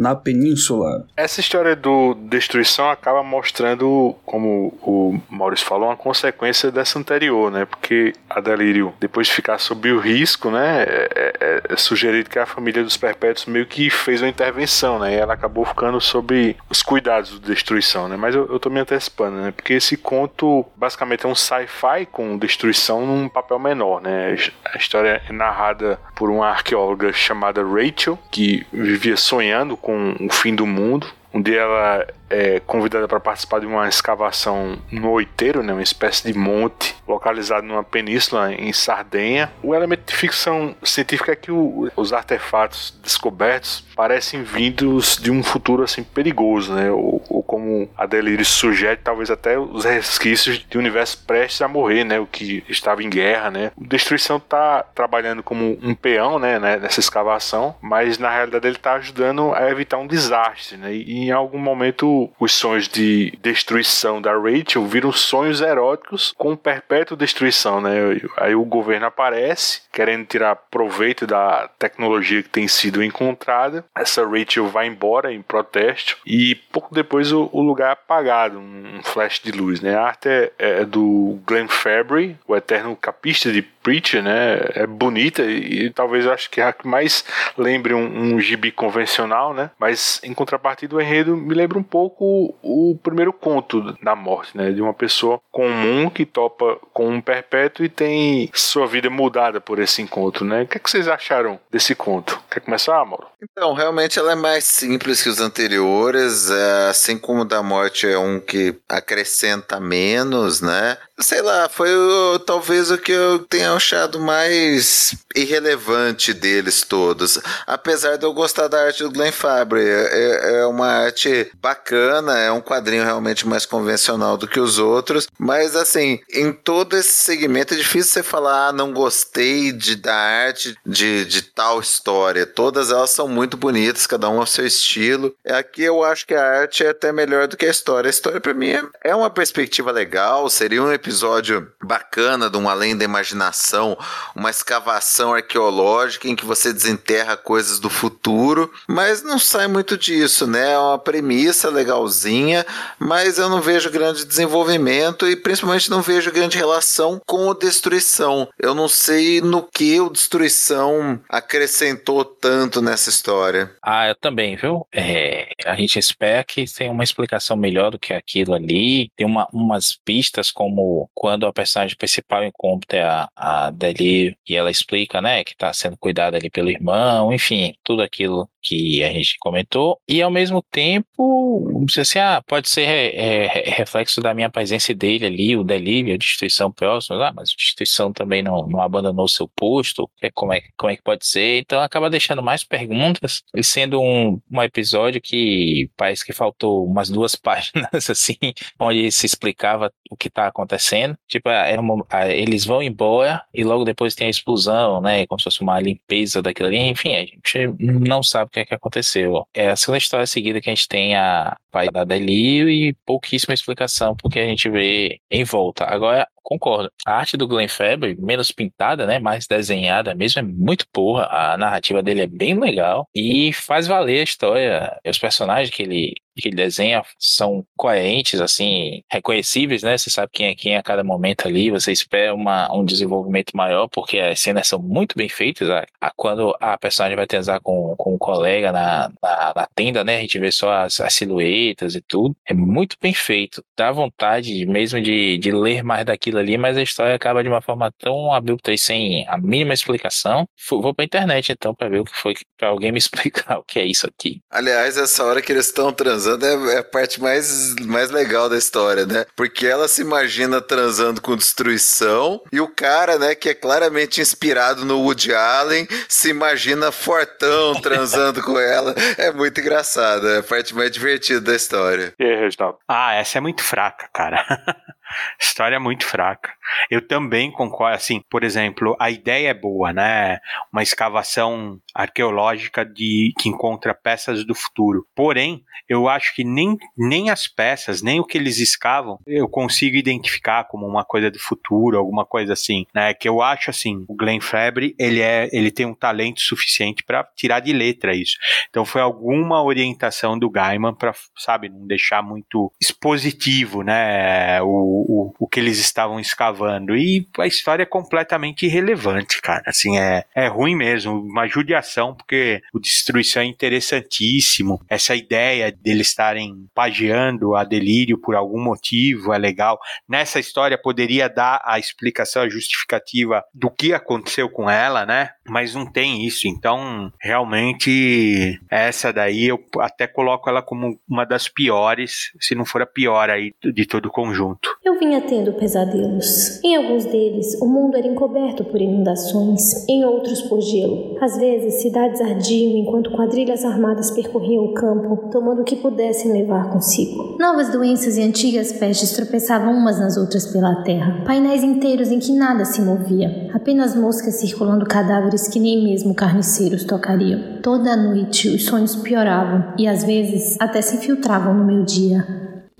na península. Essa história do destruição acaba mostrando, como o Maurício falou, uma consequência dessa anterior, né? Porque a Delírio, depois de ficar sob o risco, né, é, é, é sugerido que a família dos Perpétuos meio que fez uma intervenção, né? E ela acabou ficando sob os cuidados do destruição, né? Mas eu, eu tô me antecipando, né? Porque esse conto basicamente é um sci-fi com destruição num papel menor, né? A história é narrada por uma arqueóloga chamada Rachel, que vivia sonhando com o fim do mundo. Dia ela é convidada para participar de uma escavação no Oiteiro, né, uma espécie de monte localizado numa península em Sardenha. O elemento de ficção científica é que o, os artefatos descobertos parecem vindos de um futuro assim perigoso, né? Ou como a Delírio sugere, talvez até os resquícios de um universo prestes a morrer, né? O que estava em guerra, né? O Destruição está trabalhando como um peão, né, né? Nessa escavação, mas na realidade ele está ajudando a evitar um desastre, né? E em algum momento os sonhos de destruição da Rachel viram sonhos eróticos com perpétua destruição, né? Aí o governo aparece, querendo tirar proveito da tecnologia que tem sido encontrada. Essa Rachel vai embora em protesto e pouco depois o, o lugar é apagado, um flash de luz, né? A arte é, é do Glenn Fabry, o eterno capista de Preacher, né? É bonita e, e, talvez eu acho que é a que mais lembre um, um gibi convencional, né? Mas em contrapartida o enredo me lembra um pouco o primeiro conto da morte, né? De uma pessoa comum que topa com um perpétuo e tem sua vida mudada por esse encontro, né? O que, é que vocês acharam desse conto? Quer começar, Mauro? Então, realmente ela é mais simples que os anteriores, é, assim como o da morte é um que acrescenta menos, né? Sei lá, foi o, talvez o que eu tenha achado mais irrelevante deles todos. Apesar de eu gostar da arte do Glenn Fabry, é, é uma arte bacana, é um quadrinho realmente mais convencional do que os outros, mas assim, em todo esse segmento é difícil você falar, ah, não gostei de, da arte de, de tal história. Todas elas são muito bonitas, cada um ao seu estilo. Aqui eu acho que a arte é até melhor do que a história. A história para mim é, é uma perspectiva legal, seria um episódio bacana de um além da imaginação, uma escavação arqueológica em que você desenterra coisas do futuro, mas não sai muito disso, né? É uma premissa legalzinha, mas eu não vejo grande desenvolvimento e principalmente não vejo grande relação com o Destruição. Eu não sei no que o Destruição acrescentou tanto nessa história. Ah, eu também, viu? É, a gente espera que tenha uma explicação melhor do que aquilo ali. Tem uma, umas pistas como quando a personagem principal encontra a, a Deli e ela explica, né, que está sendo cuidada ali pelo irmão, enfim, tudo aquilo que a gente comentou. E ao mesmo tempo, assim, ah, pode ser é, é, reflexo da minha presença dele ali, o Deli, a destituição próxima, ah, mas a destituição também não, não abandonou seu posto, é, como é, como é que pode ser? Então acaba deixando mais perguntas, e sendo um, um episódio que parece que faltou umas duas páginas, assim, onde se explicava o que está acontecendo. Tipo, é uma, eles vão embora e logo depois tem a explosão, né? Como se fosse uma limpeza daquilo ali. Enfim, a gente não sabe o que é que aconteceu. É a segunda história seguida que a gente tem a pai da Delio e pouquíssima explicação porque a gente vê em volta. Agora, concordo. A arte do Glenn Fabry, menos pintada, né, mais desenhada mesmo, é muito boa. A narrativa dele é bem legal e faz valer a história. Os personagens que ele que ele desenha são coerentes, assim, reconhecíveis, né? Você sabe quem é quem a cada momento ali, você espera uma, um desenvolvimento maior, porque as cenas são muito bem feitas. A, a quando a personagem vai transar com, com um colega na, na, na, tenda, né? A gente vê só as, as silhuetas e tudo. É muito bem feito. Dá vontade mesmo de, de ler mais daquilo ali, mas a história acaba de uma forma tão abrupta e sem a mínima explicação. Vou pra internet então para ver o que foi, para alguém me explicar o que é isso aqui. Aliás, essa hora que eles estão transando é, é a parte mais, mais legal da história, né? Porque ela se imagina transando com destruição e o cara, né, que é claramente inspirado no Woody Allen, se imagina fortão transando com ela. É muito engraçado, é a parte mais divertida da história. E aí, Reginaldo? Ah, essa é muito fraca, cara. História muito fraca. Eu também concordo, assim, por exemplo, a ideia é boa, né? Uma escavação arqueológica de que encontra peças do futuro. Porém, eu acho que nem, nem as peças, nem o que eles escavam, eu consigo identificar como uma coisa do futuro, alguma coisa assim, né? Que eu acho assim, o Glenn Febre, ele é, ele tem um talento suficiente para tirar de letra isso. Então foi alguma orientação do Gaiman para, sabe, não deixar muito expositivo, né? O, o, o que eles estavam escavando. E a história é completamente irrelevante, cara. Assim, é, é ruim mesmo. Uma judiação, porque o Destruição é interessantíssimo. Essa ideia deles estarem pageando a Delírio por algum motivo é legal. Nessa história poderia dar a explicação, a justificativa do que aconteceu com ela, né? Mas não tem isso. Então, realmente, essa daí eu até coloco ela como uma das piores, se não for a pior aí de todo o conjunto. Eu vinha tendo pesadelos. Em alguns deles, o mundo era encoberto por inundações, em outros por gelo. Às vezes, cidades ardiam enquanto quadrilhas armadas percorriam o campo, tomando o que pudessem levar consigo. Novas doenças e antigas pestes tropeçavam umas nas outras pela terra. Painéis inteiros em que nada se movia, apenas moscas circulando cadáveres que nem mesmo carniceiros tocariam. Toda noite os sonhos pioravam e às vezes até se infiltravam no meu dia.